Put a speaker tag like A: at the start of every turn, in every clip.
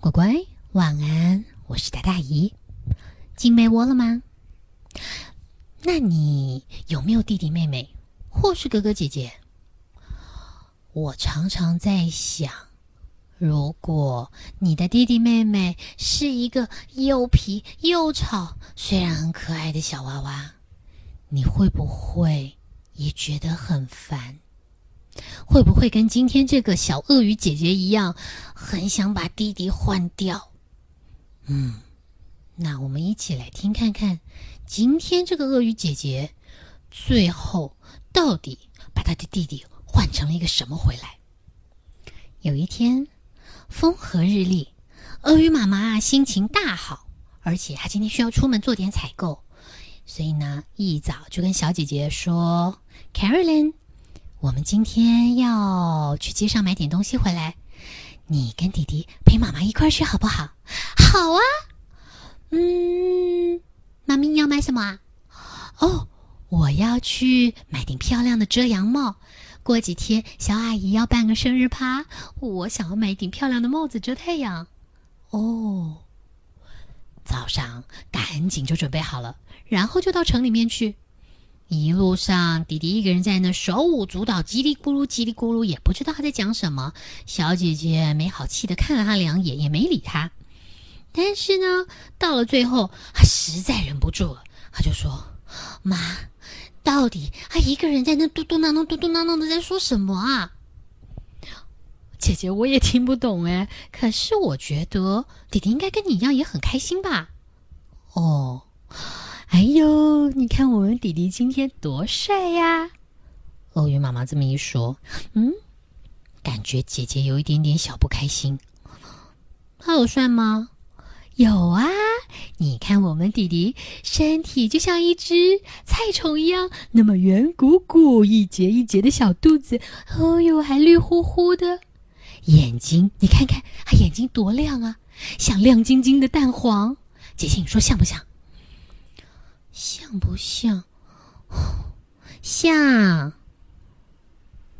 A: 乖乖，晚安，我是大大姨。进被窝了吗？那你有没有弟弟妹妹，或是哥哥姐姐？我常常在想，如果你的弟弟妹妹是一个又皮又吵，虽然很可爱的小娃娃，你会不会也觉得很烦？会不会跟今天这个小鳄鱼姐姐一样，很想把弟弟换掉？嗯，那我们一起来听看看，今天这个鳄鱼姐姐最后到底把她的弟弟换成了一个什么回来？有一天，风和日丽，鳄鱼妈妈心情大好，而且她今天需要出门做点采购，所以呢，一早就跟小姐姐说：“Carolyn。”我们今天要去街上买点东西回来，你跟弟弟陪妈妈一块儿去好不好？好啊。嗯，妈咪你要买什么啊？哦，我要去买顶漂亮的遮阳帽。过几天小阿姨要办个生日趴，我想要买一顶漂亮的帽子遮太阳。哦，早上赶紧就准备好了，然后就到城里面去。一路上，弟弟一个人在那手舞足蹈，叽里咕噜，叽里咕噜，也不知道他在讲什么。小姐姐没好气的看了他两眼，也没理他。但是呢，到了最后，他实在忍不住了，他就说：“妈，到底他一个人在那嘟嘟囔囔、嘟嘟囔囔的在说什么啊？”姐姐，我也听不懂哎。可是我觉得弟弟应该跟你一样，也很开心吧？哦。哎呦，你看我们弟弟今天多帅呀！鳄鱼妈妈这么一说，嗯，感觉姐姐有一点点小不开心。他有帅吗？有啊！你看我们弟弟身体就像一只菜虫一样，那么圆鼓鼓、一节一节的小肚子，哦呦，还绿乎乎的眼睛，你看看他眼睛多亮啊，像亮晶晶的蛋黄。姐姐，你说像不像？像不像？像？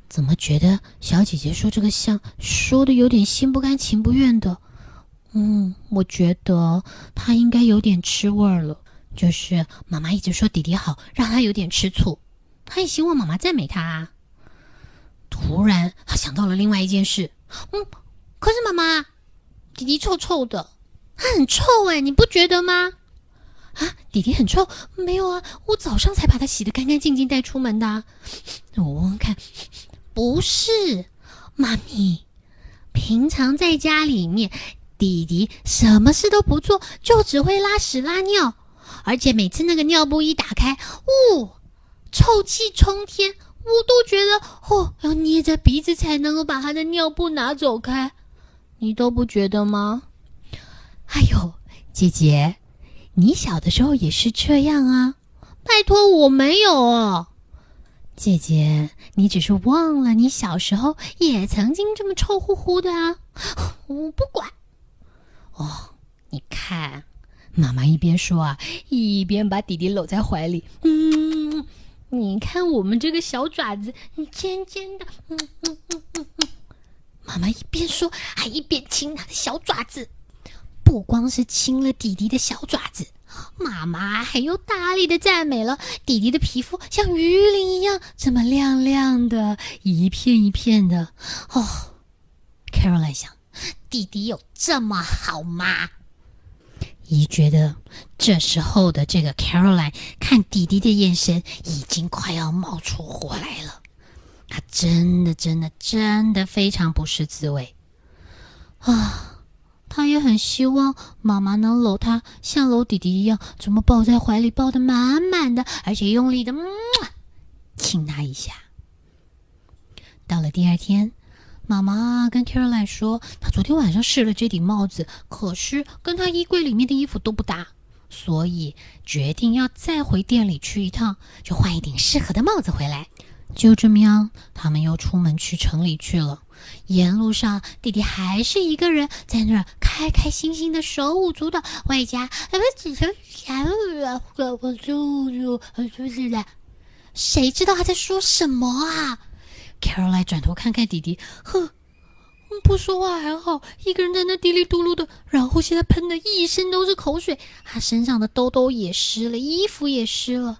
A: 怎么觉得小姐姐说这个像，说的有点心不甘情不愿的？嗯，我觉得她应该有点吃味儿了。就是妈妈一直说弟弟好，让他有点吃醋。他也希望妈妈赞美他。突然，他想到了另外一件事。嗯，可是妈妈，弟弟臭臭的，他很臭哎，你不觉得吗？啊，弟弟很臭，没有啊，我早上才把它洗得干干净净带出门的。我闻闻看，不是，妈咪，平常在家里面，弟弟什么事都不做，就只会拉屎拉尿，而且每次那个尿布一打开，呜，臭气冲天，我都觉得哦，要捏着鼻子才能够把他的尿布拿走开，你都不觉得吗？哎呦，姐姐。你小的时候也是这样啊？拜托，我没有哦，姐姐，你只是忘了你小时候也曾经这么臭乎乎的啊！我不管。哦，你看，妈妈一边说啊，一边把弟弟搂在怀里。嗯，你看我们这个小爪子，尖尖的。嗯嗯嗯嗯嗯。妈妈一边说，还一边亲他的小爪子。不光是亲了弟弟的小爪子，妈妈还又大力的赞美了弟弟的皮肤，像鱼鳞一样这么亮亮的，一片一片的。哦，Caroline 想，弟弟有这么好吗？姨觉得这时候的这个 Caroline 看弟弟的眼神已经快要冒出火来了，他真的真的真的非常不是滋味啊。他也很希望妈妈能搂他，像搂弟弟一样，这么抱在怀里，抱得满满的，而且用力的亲他一下。到了第二天，妈妈跟 Caroline 说，她昨天晚上试了这顶帽子，可是跟她衣柜里面的衣服都不搭，所以决定要再回店里去一趟，就换一顶适合的帽子回来。就这么样，他们又出门去城里去了。沿路上，弟弟还是一个人在那儿开开心心的手舞足蹈，外加我只想想我我我就就就是的，谁知道他在说什么啊？Caroline 转头看看弟弟，哼，不说话还好，一个人在那嘀里嘟噜的，然后现在喷的一身都是口水，他身上的兜兜也湿了，衣服也湿了。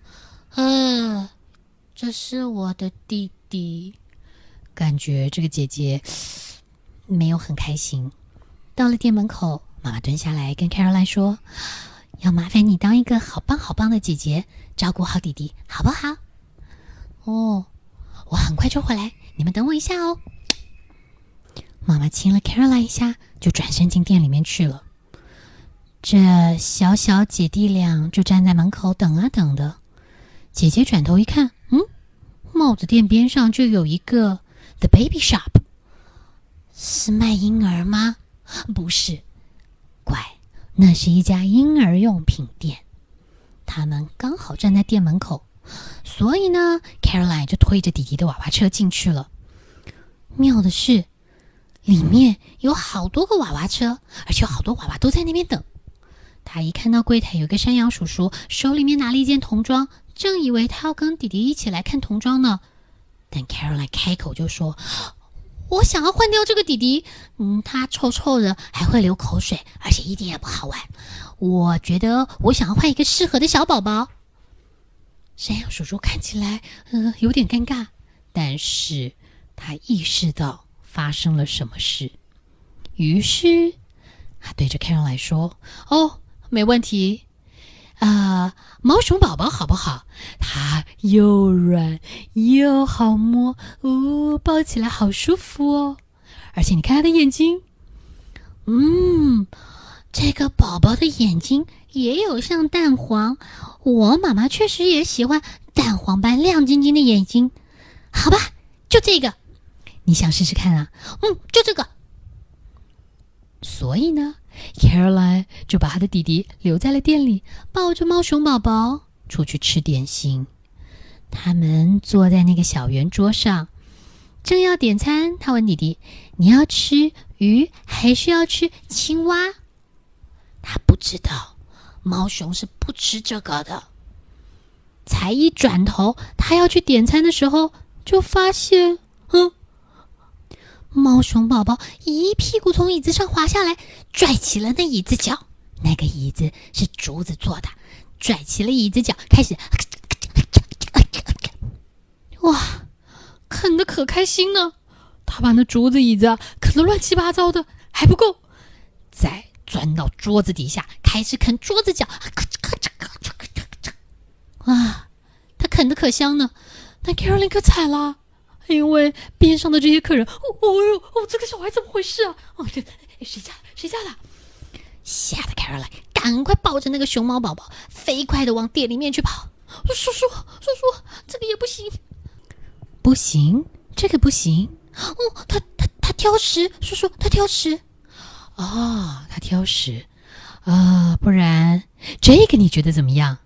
A: 嗯，这是我的弟弟，感觉这个姐姐没有很开心。到了店门口，妈妈蹲下来跟 Caroline 说：“要麻烦你当一个好棒好棒的姐姐，照顾好弟弟，好不好？”哦，我很快就回来，你们等我一下哦。妈妈亲了 Caroline 一下，就转身进店里面去了。这小小姐弟俩就站在门口等啊等的。姐姐转头一看，嗯，帽子店边上就有一个 The Baby Shop，是卖婴儿吗？不是，乖，那是一家婴儿用品店。他们刚好站在店门口，所以呢，Caroline 就推着弟弟的娃娃车进去了。妙的是，里面有好多个娃娃车，而且好多娃娃都在那边等。他一看到柜台有个山羊叔叔，手里面拿了一件童装，正以为他要跟弟弟一起来看童装呢，但 Caroline 开口就说。我想要换掉这个弟弟，嗯，他臭臭的，还会流口水，而且一点也不好玩。我觉得我想要换一个适合的小宝宝。山羊叔叔看起来，呃，有点尴尬，但是他意识到发生了什么事，于是他对着 Caroline 说：“哦，没问题。”啊，毛熊宝宝好不好？它又软又好摸，哦，抱起来好舒服哦。而且你看它的眼睛，嗯，这个宝宝的眼睛也有像蛋黄。我妈妈确实也喜欢蛋黄般亮晶晶的眼睛。好吧，就这个，你想试试看啊？嗯，就这个。所以呢？Caroline 就把他的弟弟留在了店里，抱着猫熊宝宝出去吃点心。他们坐在那个小圆桌上，正要点餐。他问弟弟：“你要吃鱼还是要吃青蛙？”他不知道，猫熊是不吃这个的。才一转头，他要去点餐的时候，就发现，嗯。猫熊宝宝一屁股从椅子上滑下来，拽起了那椅子脚。那个椅子是竹子做的，拽起了椅子脚，开始，哇，啃的可开心呢！他把那竹子椅子啃得乱七八糟的，还不够，再钻到桌子底下，开始啃桌子角，哇，他啃的可香呢。那 Caroline 可惨了。因为边上的这些客人，哦哦哟，哦，这个小孩怎么回事啊？哦，这谁家谁家的？吓得 Caroline 赶快抱着那个熊猫宝宝，飞快的往店里面去跑。叔叔，叔叔，这个也不行，不行，这个不行。哦，他他他挑食，叔叔，他挑食。哦，他挑食。啊，不然这个你觉得怎么样？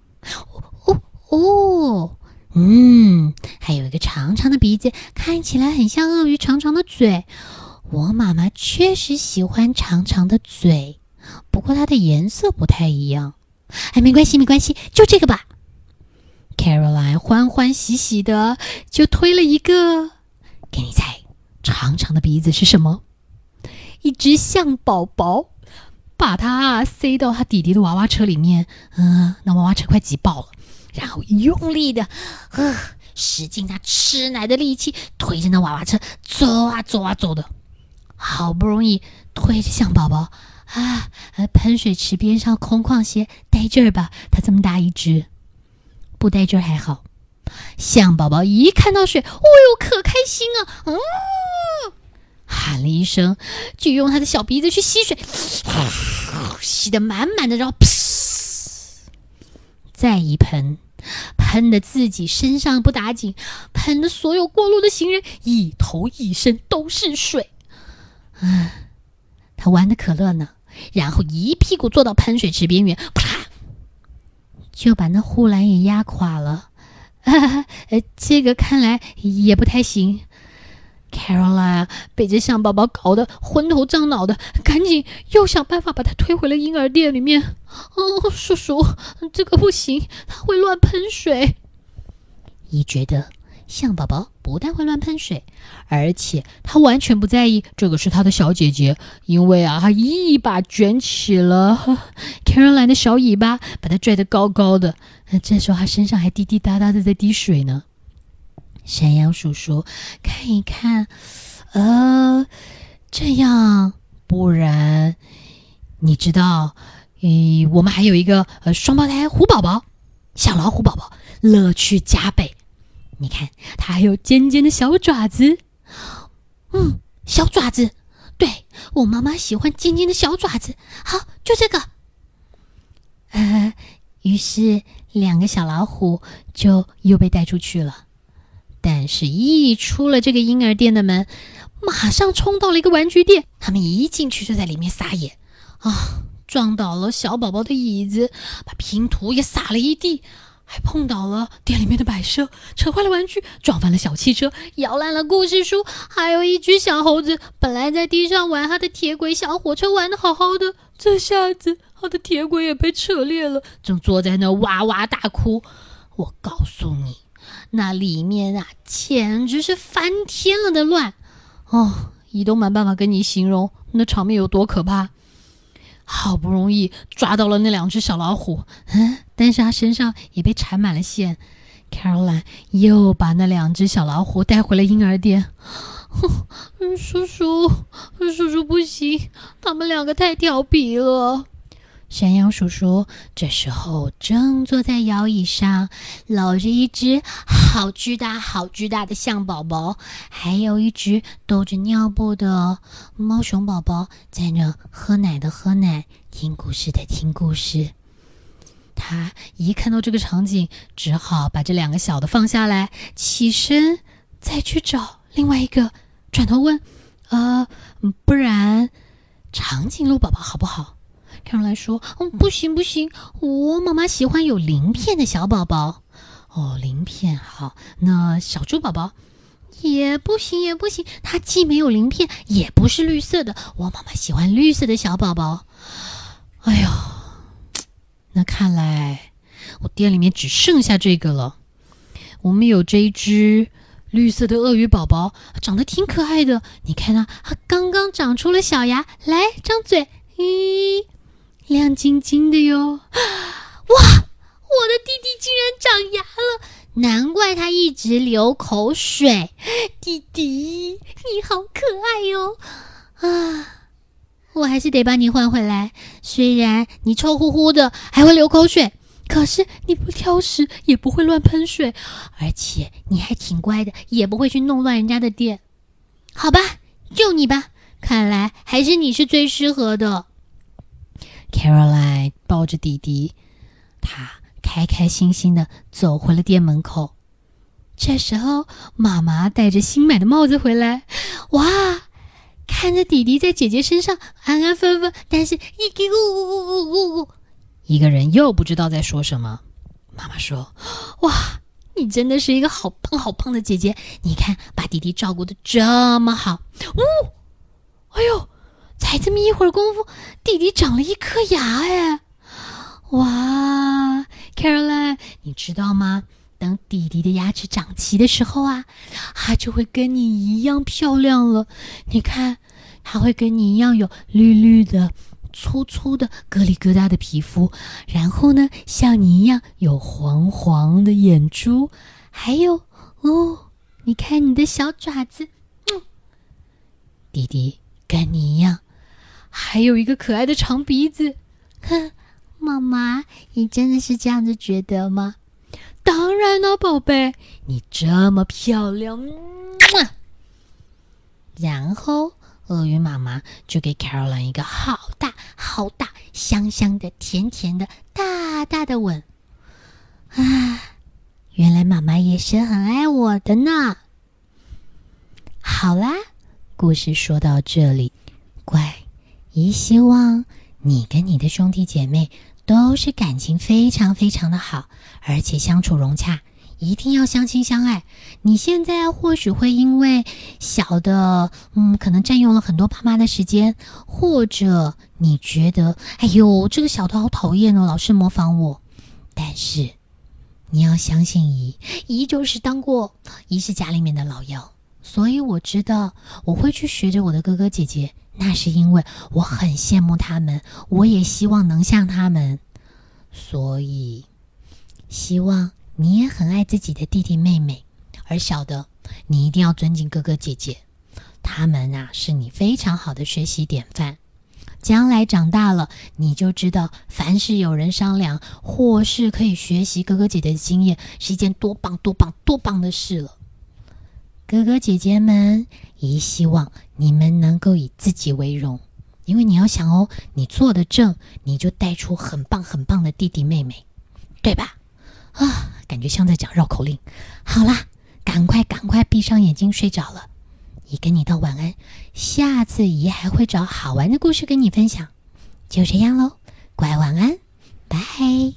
A: 哦哦哦。嗯，还有一个长长的鼻子，看起来很像鳄鱼长长的嘴。我妈妈确实喜欢长长的嘴，不过它的颜色不太一样。哎，没关系，没关系，就这个吧。Caroline 欢欢喜喜的就推了一个，给你猜，长长的鼻子是什么？一只象宝宝，把它塞到他弟弟的娃娃车里面。嗯，那娃娃车快挤爆了。然后用力的，呃，使劲他吃奶的力气，推着那娃娃车走啊走啊走的，好不容易推着象宝宝啊，喷水池边上空旷些，带劲儿吧？它这么大一只，不带劲儿还好。象宝宝一看到水，哦呦，可开心啊！嗯，喊了一声，就用他的小鼻子去吸水，吸得满满的，然后再一喷。喷的自己身上不打紧，喷的所有过路的行人一头一身都是水。嗯，他玩的可乐呢，然后一屁股坐到喷水池边缘，啪，就把那护栏也压垮了。呃，这个看来也不太行。Caroline 被这象宝宝搞得昏头胀脑的，赶紧又想办法把它推回了婴儿店里面。哦，叔叔，这个不行，它会乱喷水。一觉得象宝宝不但会乱喷水，而且他完全不在意这个是他的小姐姐，因为啊，他一把卷起了 Caroline 的小尾巴，把它拽得高高的。这时候他身上还滴滴答答的在滴水呢。山羊叔叔看一看，呃，这样，不然你知道，诶，我们还有一个呃双胞胎虎宝宝，小老虎宝宝，乐趣加倍。你看，它还有尖尖的小爪子，嗯，小爪子，对我妈妈喜欢尖尖的小爪子。好，就这个。呃，于是两个小老虎就又被带出去了。但是，一出了这个婴儿店的门，马上冲到了一个玩具店。他们一进去就在里面撒野，啊，撞倒了小宝宝的椅子，把拼图也撒了一地。还碰倒了店里面的摆设，扯坏了玩具，撞翻了小汽车，摇烂了故事书，还有一只小猴子，本来在地上玩他的铁轨小火车，玩的好好的，这下子他的铁轨也被扯裂了，正坐在那哇哇大哭。我告诉你，那里面啊，简直是翻天了的乱哦，一都没办法跟你形容那场面有多可怕。好不容易抓到了那两只小老虎，嗯，但是他身上也被缠满了线。Caroline 又把那两只小老虎带回了婴儿店。叔叔，叔叔不行，他们两个太调皮了。山羊叔叔这时候正坐在摇椅上，搂着一只好巨大、好巨大的象宝宝，还有一只兜着尿布的猫熊宝宝，在那喝奶的喝奶，听故事的听故事。他一看到这个场景，只好把这两个小的放下来，起身再去找另外一个，转头问：“呃，不然长颈鹿宝宝好不好？”看出来说：“嗯，不行不行，我妈妈喜欢有鳞片的小宝宝。哦，鳞片好。那小猪宝宝也不行也不行，它既没有鳞片，也不是绿色的。我妈妈喜欢绿色的小宝宝。哎呦，那看来我店里面只剩下这个了。我们有这一只绿色的鳄鱼宝宝，长得挺可爱的。你看它，它刚刚长出了小牙，来张嘴，咦。”亮晶晶的哟！哇，我的弟弟竟然长牙了，难怪他一直流口水。弟弟，你好可爱哟！啊，我还是得把你换回来。虽然你臭乎乎的，还会流口水，可是你不挑食，也不会乱喷水，而且你还挺乖的，也不会去弄乱人家的店。好吧，就你吧。看来还是你是最适合的。Caroline 抱着弟弟，他开开心心的走回了店门口。这时候，妈妈戴着新买的帽子回来，哇，看着弟弟在姐姐身上安安分分，但是一咕咕咕咕咕咕，一个人又不知道在说什么。妈妈说：“哇，你真的是一个好棒好棒的姐姐！你看，把弟弟照顾的这么好。”呜，哎呦！才这么一会儿功夫，弟弟长了一颗牙哎！哇，Caroline，你知道吗？等弟弟的牙齿长齐的时候啊，他就会跟你一样漂亮了。你看，他会跟你一样有绿绿的、粗粗的、疙里疙瘩的皮肤，然后呢，像你一样有黄黄的眼珠，还有哦，你看你的小爪子，嗯，弟弟跟你一样。还有一个可爱的长鼻子，哼，妈妈，你真的是这样子觉得吗？当然了，宝贝，你这么漂亮。然后，鳄鱼妈妈就给 Caroline 一个好大、好大、香香的、甜甜的、大大的吻。啊，原来妈妈也是很爱我的呢。好啦，故事说到这里，乖。姨希望你跟你的兄弟姐妹都是感情非常非常的好，而且相处融洽，一定要相亲相爱。你现在或许会因为小的，嗯，可能占用了很多爸妈的时间，或者你觉得，哎呦，这个小的好讨厌哦，老是模仿我。但是你要相信姨，姨就是当过，姨是家里面的老幺，所以我知道我会去学着我的哥哥姐姐，那是因为我很羡慕他们，我也希望能像他们，所以希望你也很爱自己的弟弟妹妹，而小的你一定要尊敬哥哥姐姐，他们啊是你非常好的学习典范。将来长大了，你就知道，凡是有人商量，或是可以学习哥哥姐姐的经验，是一件多棒、多棒、多棒的事了。哥哥姐姐们，也希望你们能够以自己为荣，因为你要想哦，你做的正，你就带出很棒、很棒的弟弟妹妹，对吧？啊，感觉像在讲绕口令。好啦，赶快、赶快闭上眼睛睡着了。姨跟你道晚安，下次姨还会找好玩的故事跟你分享。就这样喽，乖晚安，拜。